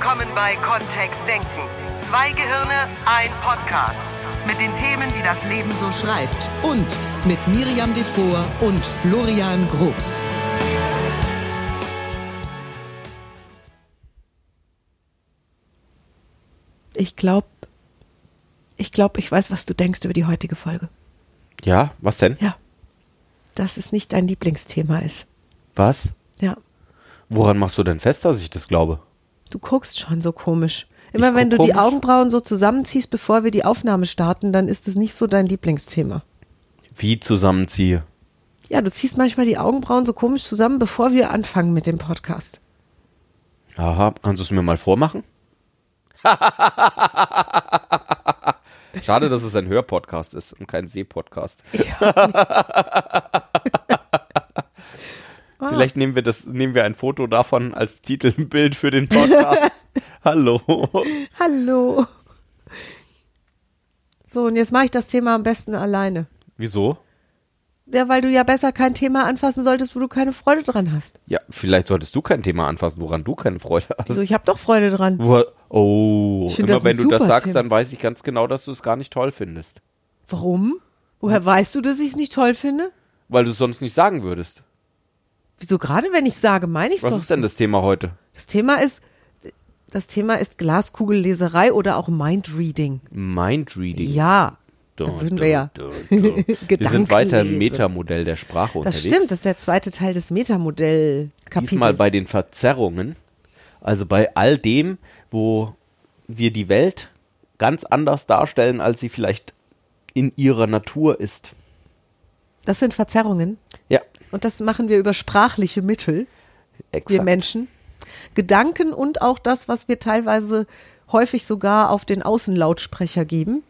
willkommen bei Kontext Denken. Zwei Gehirne, ein Podcast. Mit den Themen, die das Leben so schreibt. Und mit Miriam Devor und Florian Groß. Ich glaube, ich glaube, ich weiß, was du denkst über die heutige Folge. Ja, was denn? Ja. Dass es nicht dein Lieblingsthema ist. Was? Ja. Woran machst du denn fest, dass ich das glaube? Du guckst schon so komisch. Immer Ich wenn du guck die komisch? Augenbrauen so zusammenziehst, bevor wir die Aufnahme starten, dann ist es nicht so dein Lieblingsthema. Wie zusammenziehe? Ja, du ziehst manchmal die Augenbrauen so komisch zusammen, bevor wir anfangen mit dem Podcast. Aha, kannst du es mir mal vormachen? Schade, dass es ein Hörpodcast ist und kein Sehpodcast. Vielleicht nehmen wir das, nehmen wir ein Foto davon als Titelbild für den Podcast. Hallo. Hallo. So, und jetzt mache ich das Thema am besten alleine. Wieso? Ja, weil du ja besser kein Thema anfassen solltest, wo du keine Freude dran hast. Ja, vielleicht solltest du kein Thema anfassen, woran du keine Freude hast. Also ich habe doch Freude dran. Wo, oh, find immer wenn du das sagst, Thema. dann weiß ich ganz genau, dass du es gar nicht toll findest. Warum? Woher weißt du, dass ich es nicht toll finde? Weil du es sonst nicht sagen würdest. Wieso gerade, wenn ich sage, meine ich Was doch. ist denn das Thema heute? Das Thema ist, das Thema ist Glaskugelleserei oder auch Mindreading. Mindreading. Ja, da würden wir ja. Wir sind weiter im. Metamodell der Sprache Das unterwegs. stimmt, das ist der zweite Teil des Metamodell-Kapitels. Diesmal bei den Verzerrungen. Also bei all dem, wo wir die Welt ganz anders darstellen, als sie vielleicht in ihrer Natur ist. Das sind Verzerrungen. Ja, Und das machen wir über sprachliche Mittel, wir exakt. Menschen. Gedanken und auch das, was wir teilweise häufig sogar auf den Außenlautsprecher geben,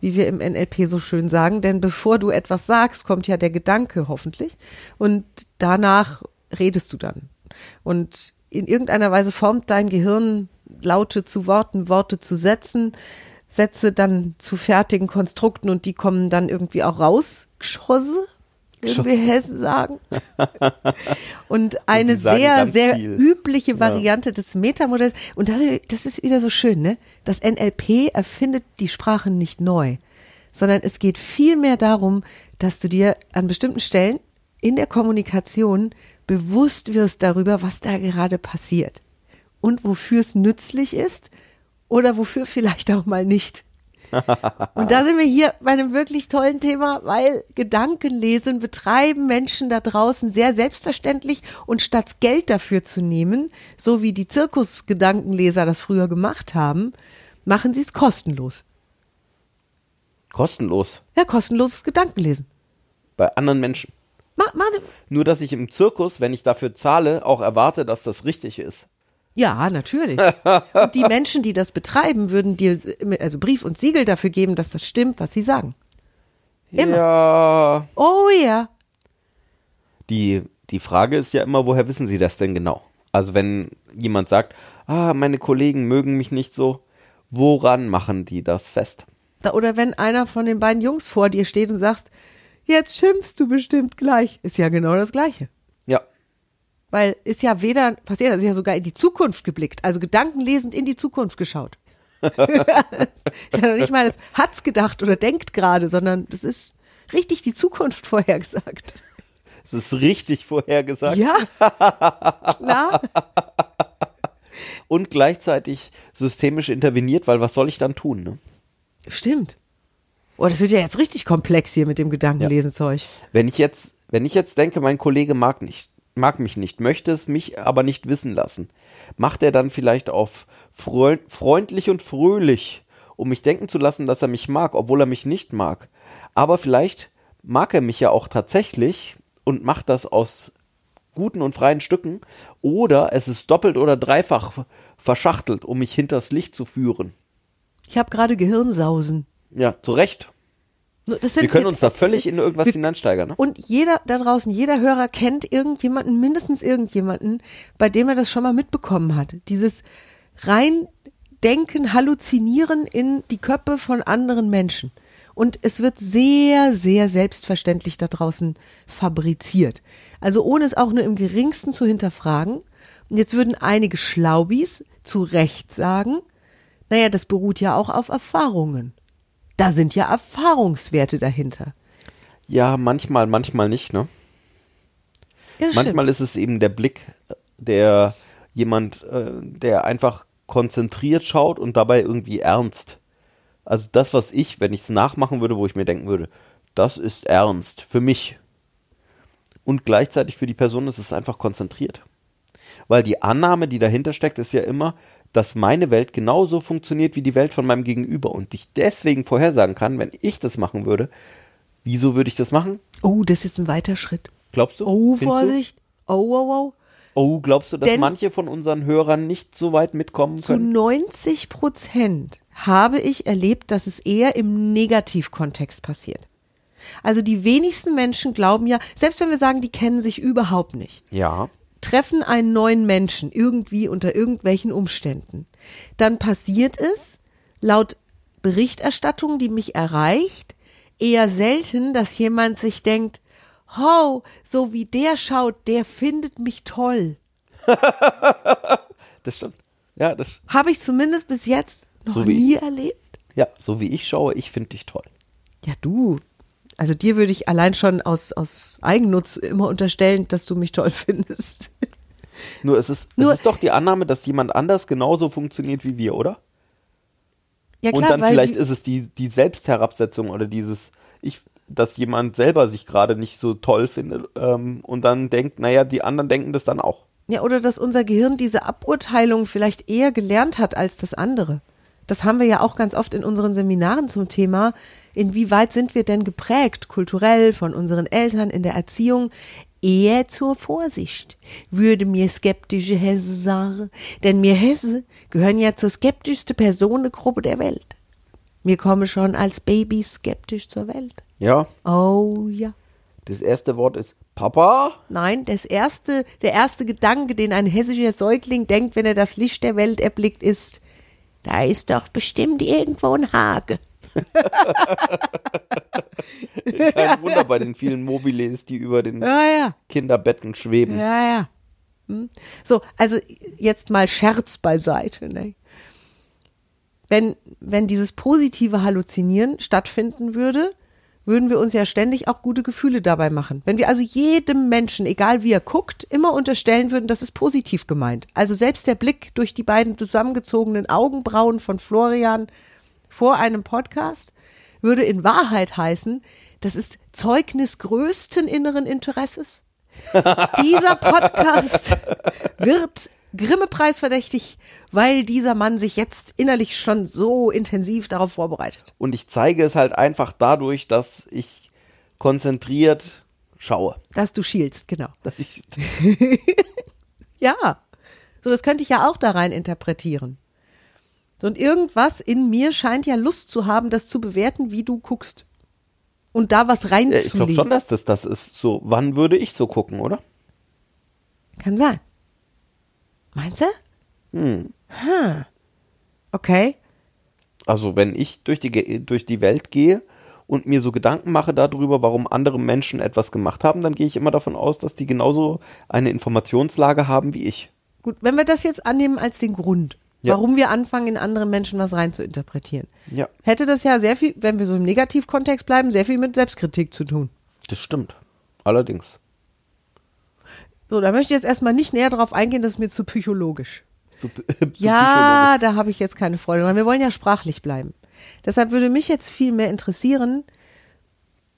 wie wir im NLP so schön sagen. Denn bevor du etwas sagst, kommt ja der Gedanke hoffentlich. Und danach redest du dann. Und in irgendeiner Weise formt dein Gehirn Laute zu Worten, Worte zu Sätzen, Sätze dann zu fertigen Konstrukten und die kommen dann irgendwie auch raus. Geschosse, würden wir Hessen sagen. Und eine sagen sehr, sehr viel. übliche Variante des Metamodells. Und das, das ist wieder so schön, ne? Das NLP erfindet die Sprache nicht neu, sondern es geht vielmehr darum, dass du dir an bestimmten Stellen in der Kommunikation bewusst wirst darüber, was da gerade passiert und wofür es nützlich ist oder wofür vielleicht auch mal nicht. Und da sind wir hier bei einem wirklich tollen Thema, weil Gedankenlesen betreiben Menschen da draußen sehr selbstverständlich und statt Geld dafür zu nehmen, so wie die Zirkusgedankenleser das früher gemacht haben, machen sie es kostenlos. Kostenlos. Ja, kostenloses Gedankenlesen. Bei anderen Menschen. Mach, mach, Nur, dass ich im Zirkus, wenn ich dafür zahle, auch erwarte, dass das richtig ist. Ja, natürlich. Und die Menschen, die das betreiben, würden dir also Brief und Siegel dafür geben, dass das stimmt, was sie sagen. Immer. Ja. Oh ja. Die, die Frage ist ja immer, woher wissen Sie das denn genau? Also wenn jemand sagt, ah, meine Kollegen mögen mich nicht so, woran machen die das fest? Oder wenn einer von den beiden Jungs vor dir steht und sagst, jetzt schimpfst du bestimmt gleich, ist ja genau das Gleiche. Ja. Weil ist ja weder passiert, das ist ja sogar in die Zukunft geblickt, also gedankenlesend in die Zukunft geschaut. ist ja noch nicht mal, das hat's gedacht oder denkt gerade, sondern das ist richtig die Zukunft vorhergesagt. Es ist richtig vorhergesagt Ja, klar. und gleichzeitig systemisch interveniert, weil was soll ich dann tun? Ne? Stimmt. Oh, das wird ja jetzt richtig komplex hier mit dem Gedankenlesen-Zeug. Wenn ich jetzt, wenn ich jetzt denke, mein Kollege mag nicht, mag mich nicht, möchte es mich aber nicht wissen lassen, macht er dann vielleicht auf freund, freundlich und fröhlich, um mich denken zu lassen, dass er mich mag, obwohl er mich nicht mag. Aber vielleicht mag er mich ja auch tatsächlich und macht das aus guten und freien Stücken oder es ist doppelt oder dreifach verschachtelt, um mich hinters Licht zu führen. Ich habe gerade Gehirnsausen. Ja, zu Recht. Wir können uns da völlig in irgendwas hineinsteigern. Ne? Und jeder da draußen, jeder Hörer kennt irgendjemanden, mindestens irgendjemanden, bei dem er das schon mal mitbekommen hat. Dieses rein Denken, Halluzinieren in die Köpfe von anderen Menschen. Und es wird sehr, sehr selbstverständlich da draußen fabriziert. Also ohne es auch nur im geringsten zu hinterfragen, Und jetzt würden einige Schlaubis zu Recht sagen, naja, das beruht ja auch auf Erfahrungen. Da sind ja Erfahrungswerte dahinter. Ja, manchmal, manchmal nicht, ne? Ja, Manchmal ist es eben der Blick, der jemand, äh, der einfach konzentriert schaut und dabei irgendwie ernst. Also das, was ich, wenn ich es nachmachen würde, wo ich mir denken würde, das ist ernst für mich. Und gleichzeitig für die Person ist es einfach konzentriert. Weil die Annahme, die dahinter steckt, ist ja immer, dass meine Welt genauso funktioniert wie die Welt von meinem Gegenüber und ich deswegen vorhersagen kann, wenn ich das machen würde, wieso würde ich das machen? Oh, das ist jetzt ein weiter Schritt. Glaubst du? Oh, Findest du? Vorsicht. Oh, oh, oh. Oh, glaubst du, dass Denn- manche von unseren Hörern nicht so weit mitkommen Zu können? 90 Prozent habe ich erlebt, dass es eher im Negativkontext passiert. Also die wenigsten Menschen glauben ja, selbst wenn wir sagen, die kennen sich überhaupt nicht, Ja. Treffen einen neuen Menschen irgendwie unter irgendwelchen Umständen, dann passiert es, laut Berichterstattung, die mich erreicht, eher selten, dass jemand sich denkt, ho, so wie der schaut, der findet mich toll. Das stimmt. Ja, das, Habe ich zumindest bis jetzt noch So wie nie erlebt. ja, so wie ich schaue, ich finde dich toll. Ja, du. Also dir würde ich allein schon aus, aus Eigennutz immer unterstellen, dass du mich toll findest. Nur es ist, Nur- es ist doch die Annahme, dass jemand anders genauso funktioniert wie wir, oder? Ja Und klar, dann weil vielleicht die, ist es die, die Selbstherabsetzung oder dieses, ich, dass jemand selber sich gerade nicht so toll findet ähm, und dann denkt, naja, die anderen denken das dann auch. ja, oder dass unser Gehirn diese Aburteilung vielleicht eher gelernt hat als das andere. Das haben wir ja auch ganz oft in unseren Seminaren zum Thema. Inwieweit sind wir denn geprägt, kulturell, von unseren Eltern in der Erziehung? Eher zur Vorsicht, würde mir skeptische Hesse sagen. Denn wir Hesse gehören ja zur skeptischsten Personengruppe der Welt. Wir kommen schon als Baby skeptisch zur Welt. Ja, Oh ja. das erste Wort ist Papa. Nein, das erste, der erste Gedanke, den ein hessischer Säugling denkt, wenn er das Licht der Welt erblickt, ist, da ist doch bestimmt irgendwo ein Hage. Kein Wunder bei den vielen Mobiles, die über den Ja, ja. Kinderbetten schweben. Ja, ja. Hm. So, also jetzt mal Scherz beiseite. Ne? Wenn, wenn dieses positive Halluzinieren stattfinden würde, würden wir uns ja ständig auch gute Gefühle dabei machen. Wenn wir also jedem Menschen, egal wie er guckt, immer unterstellen würden, das ist positiv gemeint. Also selbst der Blick durch die beiden zusammengezogenen Augenbrauen von Florian vor einem Podcast würde in Wahrheit heißen, das ist Zeugnis größten inneren Interesses. Dieser Podcast wird Grimme-Preis verdächtig, weil dieser Mann sich jetzt innerlich schon so intensiv darauf vorbereitet. Und ich zeige es halt einfach dadurch, dass ich konzentriert schaue. Dass du schielst, genau. Dass ich, Ja. So, das könnte ich ja auch da rein interpretieren. So, und irgendwas in mir scheint ja Lust zu haben, das zu bewerten, wie du guckst. Und da was Ja, ich glaube reinzulegen. schon, dass das das ist. So, wann würde ich so gucken, oder? Kann sein. Meinst du? Hm. Hm. Okay. Also, wenn ich durch die, durch die Welt gehe und mir so Gedanken mache darüber, warum andere Menschen etwas gemacht haben, dann gehe ich immer davon aus, dass die genauso eine Informationslage haben wie ich. Gut, wenn wir das jetzt annehmen als den Grund, Ja. warum wir anfangen, in andere Menschen was rein zu interpretieren, Ja, hätte das ja sehr viel, wenn wir so im Negativkontext bleiben, sehr viel mit Selbstkritik zu tun. das stimmt. Allerdings. So, da möchte ich jetzt erstmal nicht näher drauf eingehen, das ist mir zu psychologisch. So, so Ja, da habe ich jetzt keine Freude dran. Wir wollen ja sprachlich bleiben. Deshalb würde mich jetzt viel mehr interessieren,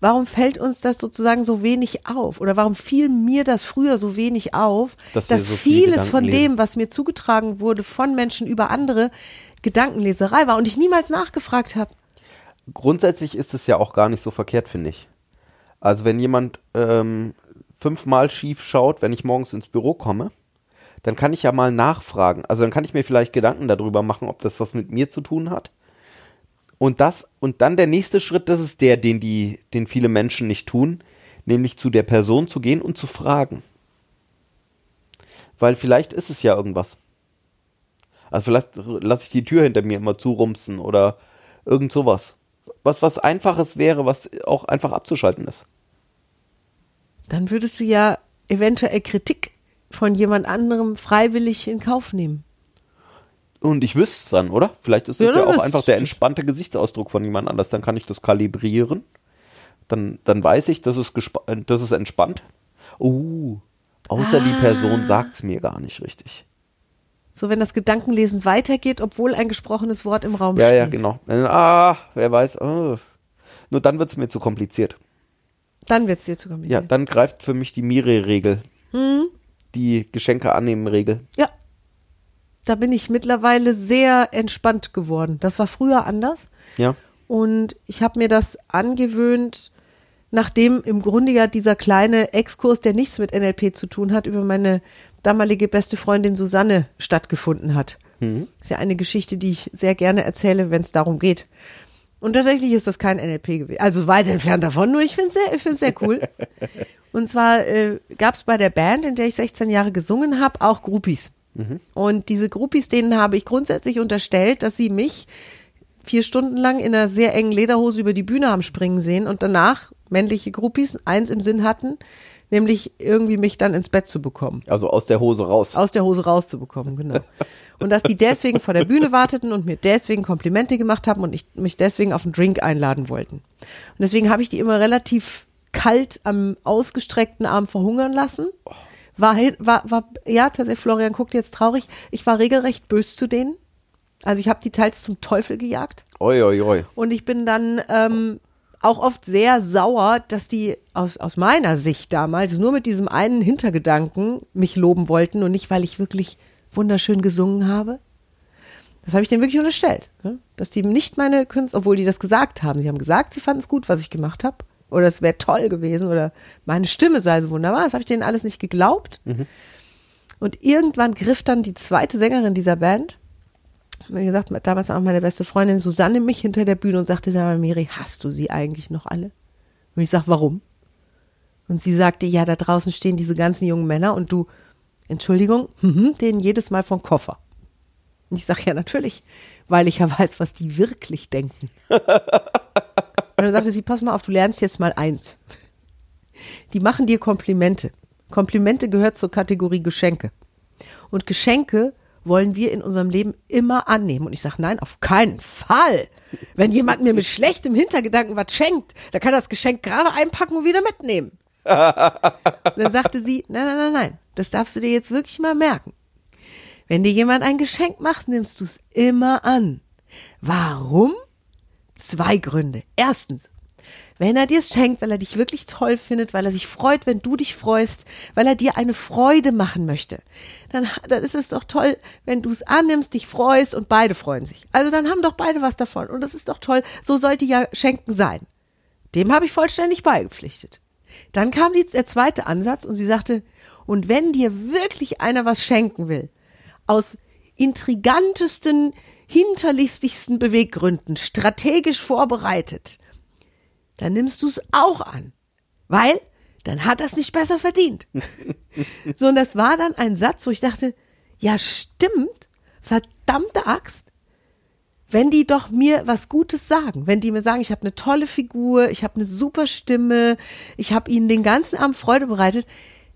warum fällt uns das sozusagen so wenig auf? Oder warum fiel mir das früher so wenig auf, Dass dass so viele vieles Gedanken von lesen. dem, was mir zugetragen wurde von Menschen über andere, Gedankenleserei war und ich niemals nachgefragt habe. grundsätzlich ist es ja auch gar nicht so verkehrt, finde ich. Also wenn jemand ähm, fünfmal schief schaut, wenn ich morgens ins Büro komme, dann kann ich ja mal nachfragen. Also dann kann ich mir vielleicht Gedanken darüber machen, ob das was mit mir zu tun hat. Und das und dann der nächste Schritt, das ist der, den die, den viele Menschen nicht tun, nämlich zu der Person zu gehen und zu fragen. Weil vielleicht ist es ja irgendwas. Also vielleicht lasse ich die Tür hinter mir immer zurumsen oder irgend sowas. Was was einfaches wäre, was auch einfach abzuschalten ist. Dann würdest du ja eventuell Kritik von jemand anderem freiwillig in Kauf nehmen. Und ich wüsste es dann, oder? Vielleicht ist das Ja, ja, auch einfach der entspannte Gesichtsausdruck von jemand anders. Dann kann ich das kalibrieren. Dann, dann weiß ich, das ist, gespa- äh, das ist entspannt. Uh, außer die Ah. Person sagt es mir gar nicht richtig. So, wenn das Gedankenlesen weitergeht, obwohl ein gesprochenes Wort im Raum Ja, steht. ja, genau. Äh, Ah, wer weiß. oh. Nur dann wird es mir zu kompliziert. Dann wird es dir zu Ja, kompliziert. dann greift für mich die Miri-Regel. Hm? Die Geschenke annehmen Regel. Ja. Da bin ich mittlerweile sehr entspannt geworden. Das war früher anders. Ja. Und ich habe mir das angewöhnt, nachdem im Grunde ja dieser kleine Exkurs, der nichts mit NLP zu tun hat, über meine damalige beste Freundin Susanne stattgefunden hat. Ist ja eine Geschichte, die ich sehr gerne erzähle, wenn es darum geht. Und tatsächlich ist das kein NLP gewesen. Also weit entfernt davon, nur ich finde es sehr, ich find's sehr cool. Und zwar äh, gab es bei der Band, in der ich 16 Jahre gesungen habe, auch Groupies. Und diese Groupies, denen habe ich grundsätzlich unterstellt, dass sie mich vier Stunden lang in einer sehr engen Lederhose über die Bühne haben springen sehen und danach männliche Groupies eins im Sinn hatten, nämlich irgendwie mich dann ins Bett zu bekommen. Also aus der Hose raus. Aus der Hose rauszubekommen, genau. Und dass die deswegen vor der Bühne warteten und mir deswegen Komplimente gemacht haben und ich, mich deswegen auf einen Drink einladen wollten. Und deswegen habe ich die immer relativ kalt am ausgestreckten Arm verhungern lassen. War, hin- war, war, ja, tatsächlich, Florian guckt jetzt traurig. Ich war regelrecht bös zu denen. Also ich habe die teils zum Teufel gejagt. Oi, oi, oi. Und ich bin dann ähm, auch oft sehr sauer, dass die aus, aus meiner Sicht damals nur mit diesem einen Hintergedanken mich loben wollten und nicht, weil ich wirklich wunderschön gesungen habe. Das habe ich denen wirklich unterstellt. Ne? Dass die nicht meine Künste, obwohl die das gesagt haben. Sie haben gesagt, sie fanden es gut, was ich gemacht habe. Oder es wäre toll gewesen. Oder meine Stimme sei so wunderbar. Das habe ich denen alles nicht geglaubt. Und irgendwann griff dann die zweite Sängerin dieser Band, wie gesagt, damals auch meine beste Freundin Susanne mich hinter der Bühne und sagte, sag mal, Miri, hast du sie eigentlich noch alle? Und ich sag, warum? Und sie sagte, ja, da draußen stehen diese ganzen jungen Männer und du, Entschuldigung, mhm, denen jedes Mal vom Koffer. Und ich sag, ja, natürlich, weil ich ja weiß, was die wirklich denken. Und dann sagte sie, pass mal auf, du lernst jetzt mal eins. Die machen dir Komplimente. Komplimente gehört zur Kategorie Geschenke. Und Geschenke wollen wir in unserem Leben immer annehmen. Und ich sage, nein, auf keinen Fall. Wenn jemand mir mit schlechtem Hintergedanken was schenkt, dann kann er das Geschenk gerade einpacken und wieder mitnehmen. Und dann sagte sie, nein, nein, nein, nein, das darfst du dir jetzt wirklich mal merken. Wenn dir jemand ein Geschenk macht, nimmst du es immer an. Warum? Zwei Gründe. Erstens, wenn er dir es schenkt, weil er dich wirklich toll findet, weil er sich freut, wenn du dich freust, weil er dir eine Freude machen möchte, dann, dann ist es doch toll, wenn du es annimmst, dich freust und beide freuen sich. Also dann haben doch beide was davon und das ist doch toll. So sollte ja Schenken sein. Dem habe ich vollständig beigepflichtet. Dann kam die, der zweite Ansatz und sie sagte, und wenn dir wirklich einer was schenken will, aus intrigantesten, hinterlistigsten Beweggründen, strategisch vorbereitet, dann nimmst du es auch an. Weil dann hat es nicht besser verdient. so, und das war dann ein Satz, wo ich dachte, ja, stimmt, verdammte Axt, wenn die doch mir was Gutes sagen, wenn die mir sagen, ich habe eine tolle Figur, ich habe eine super Stimme, ich habe ihnen den ganzen Abend Freude bereitet,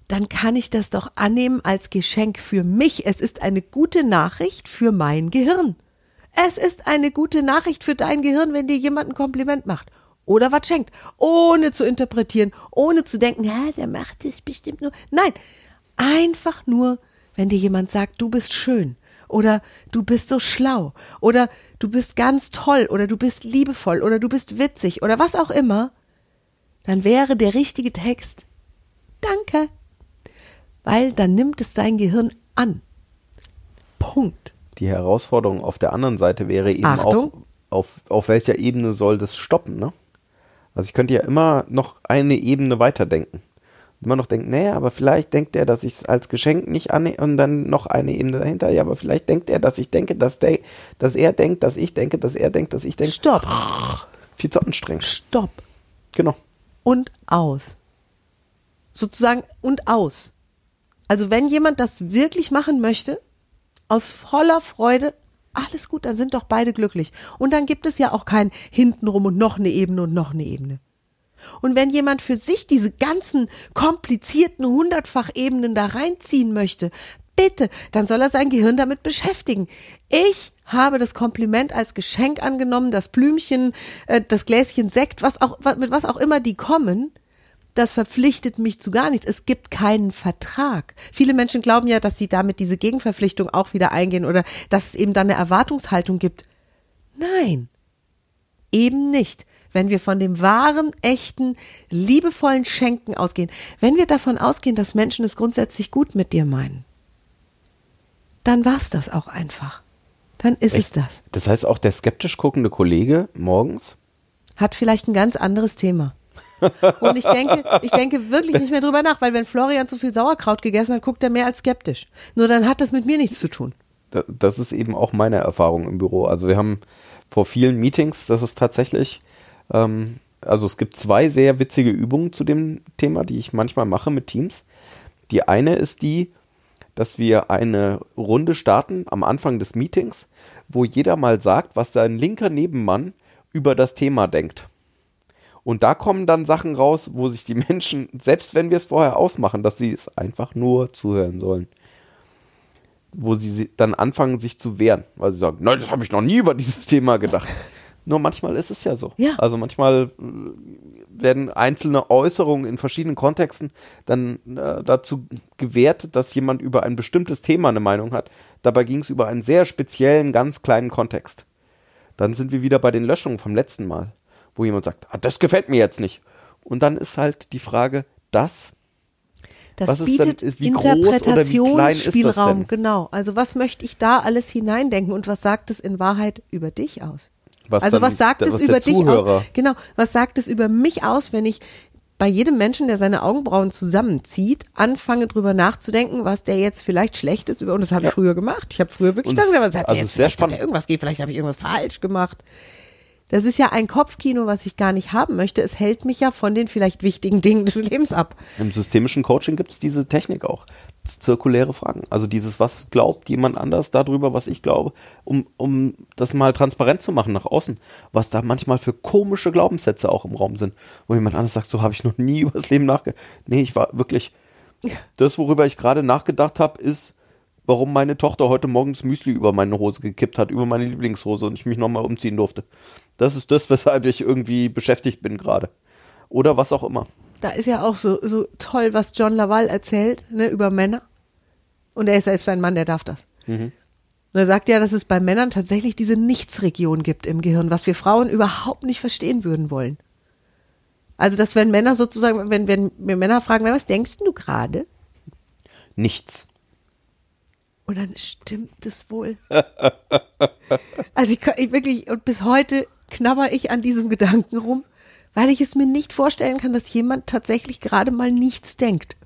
dann kann ich das doch annehmen als Geschenk für mich. Es ist eine gute Nachricht für mein Gehirn. Es ist eine gute Nachricht für dein Gehirn, wenn dir jemand ein Kompliment macht oder was schenkt, ohne zu interpretieren, ohne zu denken, ja, der macht es bestimmt nur. Nein, einfach nur, wenn dir jemand sagt, du bist schön oder du bist so schlau oder du bist ganz toll oder du bist liebevoll oder du bist witzig oder was auch immer, dann wäre der richtige Text Danke, weil dann nimmt es dein Gehirn an. Punkt. Die Herausforderung auf der anderen Seite wäre eben Achtung. auch, auf, auf welcher Ebene soll das stoppen, ne? Also ich könnte ja immer noch eine Ebene weiterdenken. Immer noch denken, naja, aber vielleicht denkt er, dass ich es als Geschenk nicht annehme und dann noch eine Ebene dahinter. Ja, aber vielleicht denkt er, dass ich denke, dass, der, dass er denkt, dass ich denke, dass er denkt, dass ich denke. Stopp, Viel zu anstrengend. stopp Genau. und aus. Sozusagen und aus. Also wenn jemand das wirklich machen möchte, aus voller Freude, alles gut, dann sind doch beide glücklich. Und dann gibt es ja auch kein hintenrum und noch eine Ebene und noch eine Ebene. Und wenn jemand für sich diese ganzen komplizierten Hundertfach-Ebenen da reinziehen möchte, bitte, dann soll er sein Gehirn damit beschäftigen. Ich habe das Kompliment als Geschenk angenommen, das Blümchen, äh, das Gläschen Sekt, was auch, mit was auch immer die kommen. Das verpflichtet mich zu gar nichts. Es gibt keinen Vertrag. Viele Menschen glauben ja, dass sie damit diese Gegenverpflichtung auch wieder eingehen oder dass es eben dann eine Erwartungshaltung gibt. Nein, eben nicht. Wenn wir von dem wahren, echten, liebevollen Schenken ausgehen, wenn wir davon ausgehen, dass Menschen es grundsätzlich gut mit dir meinen, dann war's das auch einfach. Dann ist Echt? es das. Das heißt, auch der skeptisch guckende Kollege morgens Hat vielleicht ein ganz anderes Thema. Und ich denke, ich denke wirklich nicht mehr drüber nach, weil wenn Florian zu viel Sauerkraut gegessen hat, guckt er mehr als skeptisch. Nur dann hat das mit mir nichts zu tun. Da- Das ist eben auch meine Erfahrung im Büro. Also wir haben vor vielen Meetings, das ist tatsächlich, ähm, also es gibt zwei sehr witzige Übungen zu dem Thema, die ich manchmal mache mit Teams. Die eine ist die, dass wir eine Runde starten am Anfang des Meetings, wo jeder mal sagt, was sein linker Nebenmann über das Thema denkt. Und da kommen dann Sachen raus, wo sich die Menschen, selbst wenn wir es vorher ausmachen, dass sie es einfach nur zuhören sollen wo sie si- dann anfangen, sich zu wehren, weil sie sagen, nein, das habe ich noch nie über dieses Thema gedacht. Nur manchmal ist es ja so. Ja. Also manchmal äh, werden einzelne Äußerungen in verschiedenen Kontexten dann äh, dazu gewertet, dass jemand über ein bestimmtes Thema eine Meinung hat. Dabei ging es über einen sehr speziellen, ganz kleinen Kontext. Dann sind wir wieder bei den Löschungen vom letzten Mal, wo jemand sagt, ah, das gefällt mir jetzt nicht. Und dann ist halt die Frage, das Das Was ist denn- bietet ist- wie Interpretationsspielraum, denn? genau. Also was möchte ich da alles hineindenken und was sagt es in Wahrheit über dich aus? Was also dann was sagt es über dich Zuhörer- aus? Genau, was sagt es über mich aus, wenn ich bei jedem Menschen, der seine Augenbrauen zusammenzieht, anfange drüber nachzudenken, was der jetzt vielleicht schlecht ist über und das habe ich früher gemacht. Ich habe früher wirklich Und gedacht, was hat also der jetzt sehr vielleicht hat der spannend. irgendwas geht, vielleicht habe ich irgendwas falsch gemacht. Das ist ja ein Kopfkino, was ich gar nicht haben möchte. Es hält mich ja von den vielleicht wichtigen Dingen des Lebens ab. Im systemischen Coaching gibt es diese Technik auch. Zirkuläre Fragen. Also dieses, was glaubt jemand anders darüber, was ich glaube, um, um das mal transparent zu machen nach außen, was da manchmal für komische Glaubenssätze auch im Raum sind, wo jemand anders sagt, so habe ich noch nie über das Leben nachgedacht. Nee, ich war wirklich, das, worüber ich gerade nachgedacht habe, ist, warum meine Tochter heute morgens Müsli über meine Hose gekippt hat, über meine Lieblingshose und ich mich nochmal umziehen durfte. Das ist das, weshalb ich irgendwie beschäftigt bin gerade. Oder was auch immer. Da ist ja auch so, so toll, was John Laval erzählt, ne, über Männer. Und er ist selbst ein Mann, der darf das. Und er sagt ja, dass es bei Männern tatsächlich diese Nichtsregion gibt im Gehirn, was wir Frauen überhaupt nicht verstehen würden wollen. Also, dass wenn Männer sozusagen, wenn, wenn wir Männer fragen, was denkst du gerade? Nichts. Und dann stimmt es wohl. also ich, kann- ich wirklich, und bis heute knabber ich an diesem Gedanken rum, weil ich es mir nicht vorstellen kann, dass jemand tatsächlich gerade mal nichts denkt.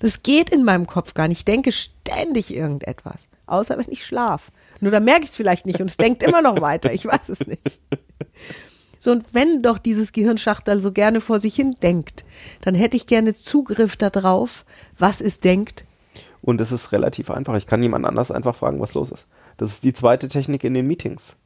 Das geht in meinem Kopf gar nicht. Ich denke ständig irgendetwas. Außer wenn ich schlaf. Nur da merke ich es vielleicht nicht und es denkt immer noch weiter. Ich weiß es nicht. So, und wenn doch dieses Gehirnschachtel so gerne vor sich hin denkt, dann hätte ich gerne Zugriff darauf, was es denkt. Und es ist relativ einfach. Ich kann jemand anders einfach fragen, was los ist. Das ist die zweite Technik in den Meetings.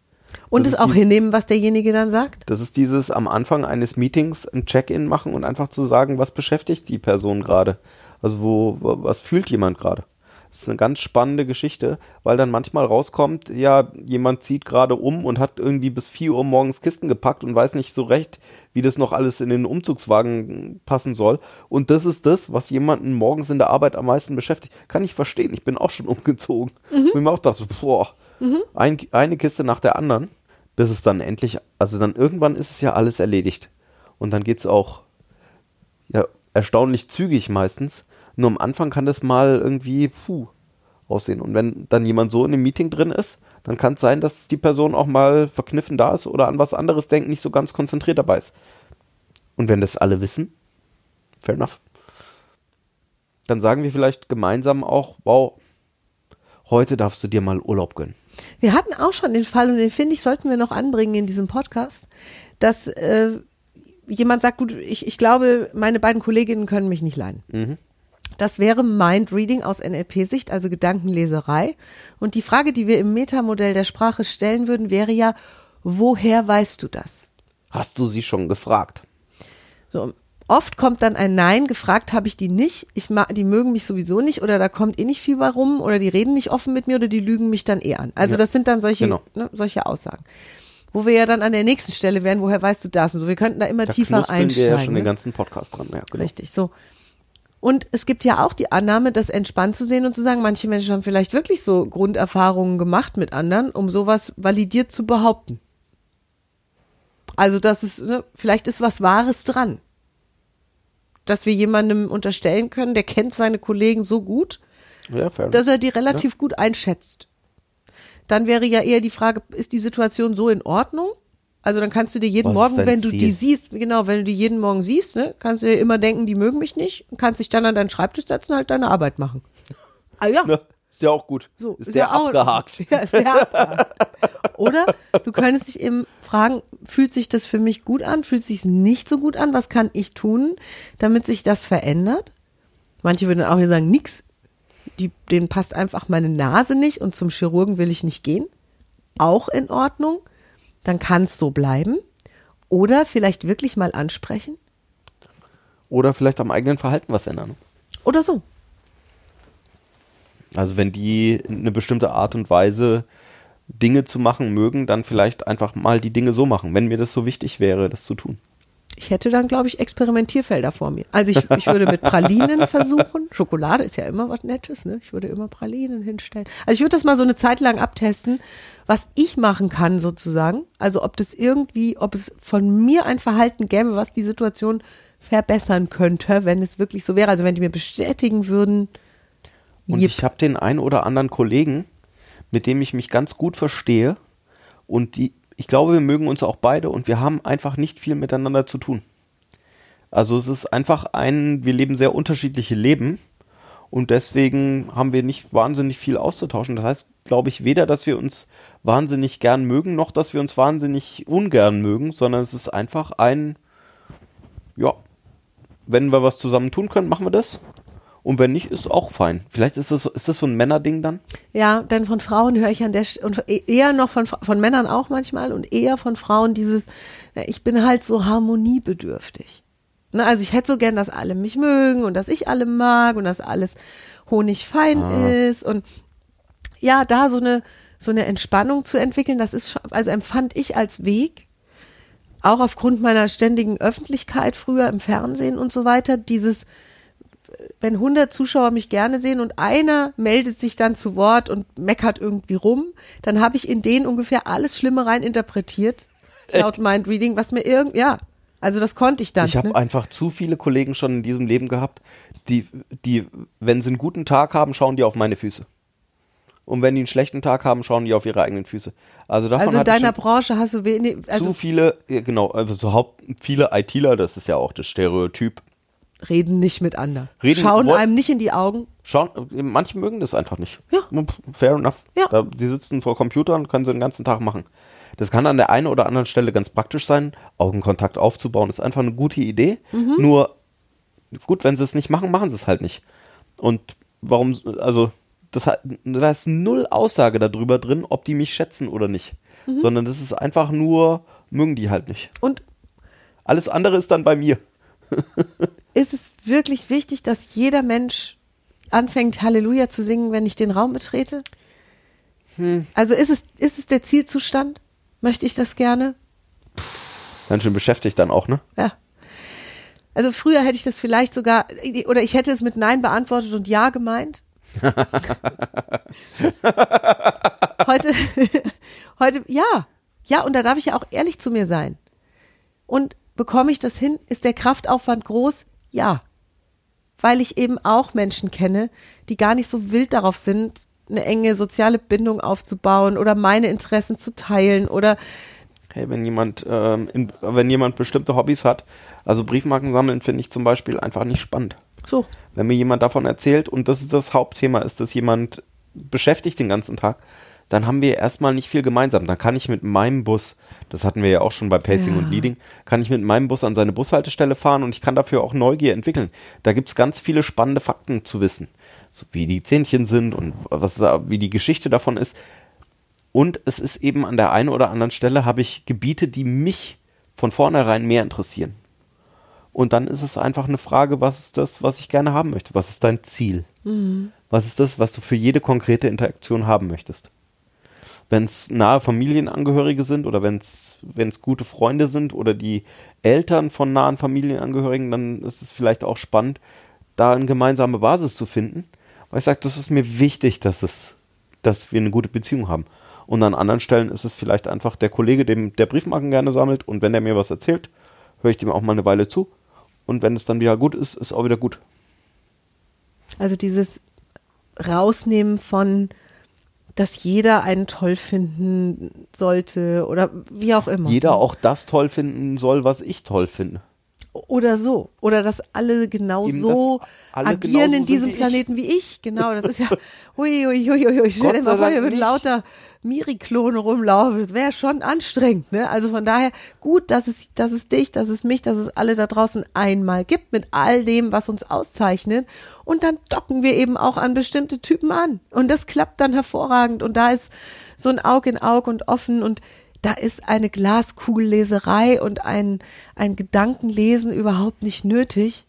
Und Das es auch die- hinnehmen, was derjenige dann sagt. Das ist dieses am Anfang eines Meetings ein Check-in machen und einfach zu sagen, was beschäftigt die Person gerade. Also wo, was fühlt jemand gerade. Das ist eine ganz spannende Geschichte, weil dann manchmal rauskommt, ja, jemand zieht gerade um und hat irgendwie bis 4 Uhr morgens Kisten gepackt und weiß nicht so recht, wie das noch alles in den Umzugswagen passen soll. Und das ist das, was jemanden morgens in der Arbeit am meisten beschäftigt. Kann ich verstehen. Ich bin auch schon umgezogen. Und ich mir auch dachte, boah, ein, eine Kiste nach der anderen, bis es dann endlich, also dann irgendwann ist es ja alles erledigt. Und dann geht's auch ja, erstaunlich zügig meistens. Nur am Anfang kann das mal irgendwie puh, aussehen. Und wenn dann jemand so in einem Meeting drin ist, dann kann es sein, dass die Person auch mal verkniffen da ist oder an was anderes denkt, nicht so ganz konzentriert dabei ist. Und wenn das alle wissen, fair enough. Dann sagen wir vielleicht gemeinsam auch, wow, heute darfst du dir mal Urlaub gönnen. Wir hatten auch schon den Fall, und den finde ich, sollten wir noch anbringen in diesem Podcast, dass äh, jemand sagt, gut, ich, ich glaube, meine beiden Kolleginnen können mich nicht leiden. Das wäre Mind-Reading aus NLP-Sicht, also Gedankenleserei. Und die Frage, die wir im Metamodell der Sprache stellen würden, wäre ja, woher weißt du das? Hast du sie schon gefragt? So, oft kommt dann ein Nein, gefragt habe ich die nicht, ich mag, die mögen mich sowieso nicht oder da kommt eh nicht viel bei rum oder die reden nicht offen mit mir oder die lügen mich dann eh an. Also Ja, das sind dann solche, genau. ne, solche Aussagen. Wo wir ja dann an der nächsten Stelle wären, woher weißt du das? Und so, wir könnten da immer Da tiefer knuspeln wir einsteigen. ja schon den ne? ganzen Podcast dran. Ja, genau. Richtig, so. Und es gibt ja auch die Annahme, das entspannt zu sehen und zu sagen, manche Menschen haben vielleicht wirklich so Grunderfahrungen gemacht mit anderen, um sowas validiert zu behaupten. Also, das ist, ne, vielleicht ist was Wahres dran. Dass wir jemandem unterstellen können, der kennt seine Kollegen so gut, Ja, dass er die relativ gut einschätzt. Dann wäre ja eher die Frage, ist die Situation so in Ordnung? Also dann kannst du dir jeden Was Morgen, wenn du Ziel? die siehst, genau, wenn du die jeden Morgen siehst, ne, kannst du dir immer denken, die mögen mich nicht und kannst dich dann an deinen Schreibtisch setzen und halt deine Arbeit machen. Ah ja, Ne? Ist ja auch gut. so, ist, der ja auch- abgehakt. Ja, ist der abgehakt. Oder du könntest dich eben fragen, fühlt sich das für mich gut an? Fühlt sich nicht so gut an? Was kann ich tun, damit sich das verändert? Manche würden auch wieder sagen, nix. Die, denen passt einfach meine Nase nicht und zum Chirurgen will ich nicht gehen. Auch in Ordnung. Dann kann es so bleiben. Oder vielleicht wirklich mal ansprechen. Oder vielleicht am eigenen Verhalten was ändern. Oder so. Also wenn die eine bestimmte Art und Weise Dinge zu machen mögen, dann vielleicht einfach mal die Dinge so machen, wenn mir das so wichtig wäre, das zu tun. Ich hätte dann, glaube ich, Experimentierfelder vor mir. Also ich, ich würde mit Pralinen versuchen. Schokolade ist ja immer was Nettes, ne? Ich würde immer Pralinen hinstellen. Also ich würde das mal so eine Zeit lang abtesten, was ich machen kann sozusagen. Also ob das irgendwie, ob es von mir ein Verhalten gäbe, was die Situation verbessern könnte, wenn es wirklich so wäre. Also wenn die mir bestätigen würden, Und jip, ich habe den einen oder anderen Kollegen, mit dem ich mich ganz gut verstehe und die, ich glaube, wir mögen uns auch beide und wir haben einfach nicht viel miteinander zu tun. Also es ist einfach ein, wir leben sehr unterschiedliche Leben und deswegen haben wir nicht wahnsinnig viel auszutauschen. Das heißt, glaube ich, weder, dass wir uns wahnsinnig gern mögen, noch, dass wir uns wahnsinnig ungern mögen, sondern es ist einfach ein, ja, wenn wir was zusammen tun können, machen wir das. Und wenn nicht, ist auch fein. Vielleicht ist das, ist das so ein Männerding dann? Ja, denn von Frauen höre ich an der und e- eher noch von von Männern auch manchmal und eher von Frauen dieses na, ich bin halt so harmoniebedürftig. Ne, also ich hätte so gern, dass alle mich mögen und dass ich alle mag und dass alles honigfein ist und ja, da so eine so eine Entspannung zu entwickeln, das ist schon, also empfand ich als Weg auch aufgrund meiner ständigen Öffentlichkeit früher im Fernsehen und so weiter, dieses wenn 100 Zuschauer mich gerne sehen und einer meldet sich dann zu Wort und meckert irgendwie rum, dann habe ich in den ungefähr alles Schlimme rein interpretiert, laut Mindreading, was mir irgendwie, ja, also das konnte ich dann. Ich habe ne? einfach zu viele Kollegen schon in diesem Leben gehabt, die, die, wenn sie einen guten Tag haben, schauen die auf meine Füße. Und wenn die einen schlechten Tag haben, schauen die auf ihre eigenen Füße. Also davon Also in deiner Branche hast du wenig, also zu viele, genau, also so haupt, viele ITler, das ist ja auch das Stereotyp. Reden nicht miteinander. Reden- Schauen woll- einem nicht in die Augen. Schauen, manche mögen das einfach nicht. Ja. Fair enough. Ja. Da, die sitzen vor Computern, können sie den ganzen Tag machen. Das kann an der einen oder anderen Stelle ganz praktisch sein. Augenkontakt aufzubauen ist einfach eine gute Idee. Mhm. Nur, gut, wenn sie es nicht machen, machen sie es halt nicht. Und warum, also, das hat, da ist null Aussage darüber drin, ob die mich schätzen oder nicht. Mhm. Sondern das ist einfach nur, mögen die halt nicht. Und Alles andere ist dann bei mir. ist es wirklich wichtig, dass jeder Mensch anfängt, Halleluja zu singen, wenn ich den Raum betrete? Hm. Also ist es, ist es der Zielzustand? Möchte ich das gerne? Ganz schön beschäftigt dann auch, ne? Ja. Also früher hätte ich das vielleicht sogar, oder ich hätte es mit Nein beantwortet und Ja gemeint. heute, heute, ja. Ja, und da darf ich ja auch ehrlich zu mir sein. Und bekomme ich das hin? Ist der Kraftaufwand groß? Ja. Weil ich eben auch Menschen kenne, die gar nicht so wild darauf sind, eine enge soziale Bindung aufzubauen oder meine Interessen zu teilen oder Hey, wenn jemand, ähm, in, wenn jemand bestimmte Hobbys hat, also Briefmarken sammeln finde ich zum Beispiel einfach nicht spannend. so. Wenn mir jemand davon erzählt und das ist das Hauptthema, ist, dass jemand beschäftigt den ganzen Tag, dann haben wir erstmal nicht viel gemeinsam. Dann kann ich mit meinem Bus, das hatten wir ja auch schon bei Pacing Ja. und Leading, kann ich mit meinem Bus an seine Bushaltestelle fahren und ich kann dafür auch Neugier entwickeln. Da gibt's ganz viele spannende Fakten zu wissen. So wie die Zähnchen sind und was, wie die Geschichte davon ist. Und es ist eben an der einen oder anderen Stelle habe ich Gebiete, die mich von vornherein mehr interessieren. Und dann ist es einfach eine Frage, was ist das, was ich gerne haben möchte? Was ist dein Ziel? Was ist das, was du für jede konkrete Interaktion haben möchtest? Wenn es nahe Familienangehörige sind oder wenn es gute Freunde sind oder die Eltern von nahen Familienangehörigen, dann ist es vielleicht auch spannend, da eine gemeinsame Basis zu finden. Weil ich sage, das ist mir wichtig, dass es, dass wir eine gute Beziehung haben. Und an anderen Stellen ist es vielleicht einfach der Kollege, dem der Briefmarken gerne sammelt und wenn der mir was erzählt, höre ich dem auch mal eine Weile zu. Und wenn es dann wieder gut ist, ist auch wieder gut. Also dieses Rausnehmen von, dass jeder einen toll finden sollte oder wie auch immer. Jeder auch das toll finden soll, was ich toll finde. Oder so. Oder dass alle genau Eben, so alle agieren in diesem wie ich. Planeten wie ich. Genau, das ist ja, hui, hui, hui, hui. Stell dir mal vor, wir würden lauter Miri-Klone rumlaufen. Das wäre schon anstrengend, ne? Also von daher gut, dass es, dass es dich, dass es mich, dass es alle da draußen einmal gibt mit all dem, was uns auszeichnet. Und dann docken wir eben auch an bestimmte Typen an. Und das klappt dann hervorragend. Und da ist so ein Aug in Aug und offen und da ist eine Glaskugelleserei und ein, ein Gedankenlesen überhaupt nicht nötig,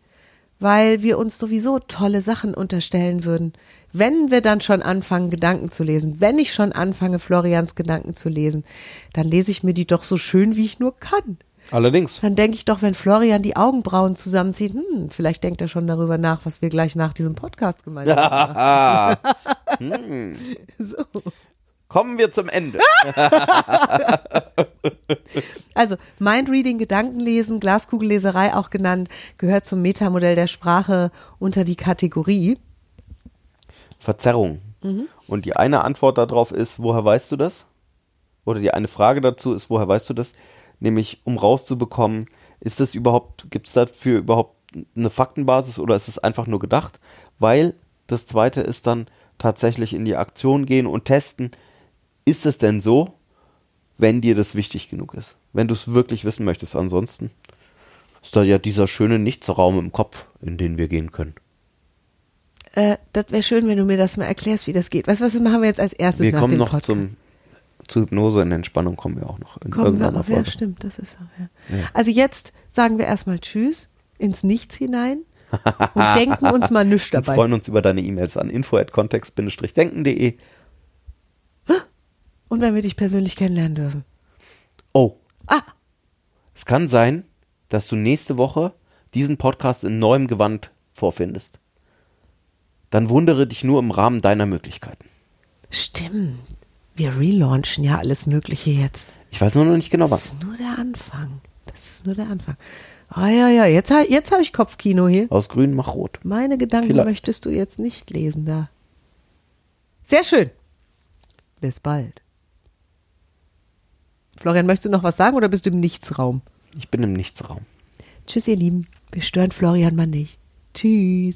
weil wir uns sowieso tolle Sachen unterstellen würden. Wenn wir dann schon anfangen, Gedanken zu lesen, wenn ich schon anfange, Florians Gedanken zu lesen, dann lese ich mir die doch so schön, wie ich nur kann. Allerdings. Dann denke ich doch, wenn Florian die Augenbrauen zusammenzieht, hm, vielleicht denkt er schon darüber nach, was wir gleich nach diesem Podcast gemeinsam machen. so. Kommen wir zum Ende. Also Mindreading, Gedankenlesen, Glaskugelleserei auch genannt, gehört zum Metamodell der Sprache unter die Kategorie. Verzerrung. Und die eine Antwort darauf ist, woher weißt du das? Oder die eine Frage dazu ist, woher weißt du das? Nämlich, um rauszubekommen, ist das überhaupt, gibt es dafür überhaupt eine Faktenbasis oder ist es einfach nur gedacht? Weil das zweite ist dann tatsächlich in die Aktion gehen und testen, ist es denn so, wenn dir das wichtig genug ist? Wenn du es wirklich wissen möchtest, ansonsten ist da ja dieser schöne Nichtsraum im Kopf, in den wir gehen können. Äh, das wäre schön, wenn du mir das mal erklärst, wie das geht. Weißt du, was machen wir jetzt als erstes Wir nach kommen dem noch Podcast? zum, zu Hypnose in Entspannung kommen wir auch noch in Kommen wir irgendeiner ja, Folge. stimmt, das ist auch, ja. Also jetzt sagen wir erstmal Tschüss ins Nichts hinein und denken uns mal nichts Wir dabei. freuen uns über deine E-Mails an info@kontext-denken.de. Und wenn wir dich persönlich kennenlernen dürfen. Oh, Ah, es kann sein, dass du nächste Woche diesen Podcast in neuem Gewand vorfindest. Dann wundere dich nur im Rahmen deiner Möglichkeiten. stimmt. Wir relaunchen ja alles Mögliche jetzt. Ich weiß nur noch nicht genau Das was. ist nur der Anfang. Das ist nur der Anfang. Ah ja, ja, jetzt, jetzt habe ich Kopfkino hier. Aus grün mach rot. Meine Gedanken Vielleicht. möchtest du jetzt nicht lesen da. Sehr schön. Bis bald. Florian, möchtest du noch was sagen oder bist du im Nichtsraum? Ich bin im Nichtsraum. Tschüss, ihr Lieben. Wir stören Florian mal nicht. Tschüss.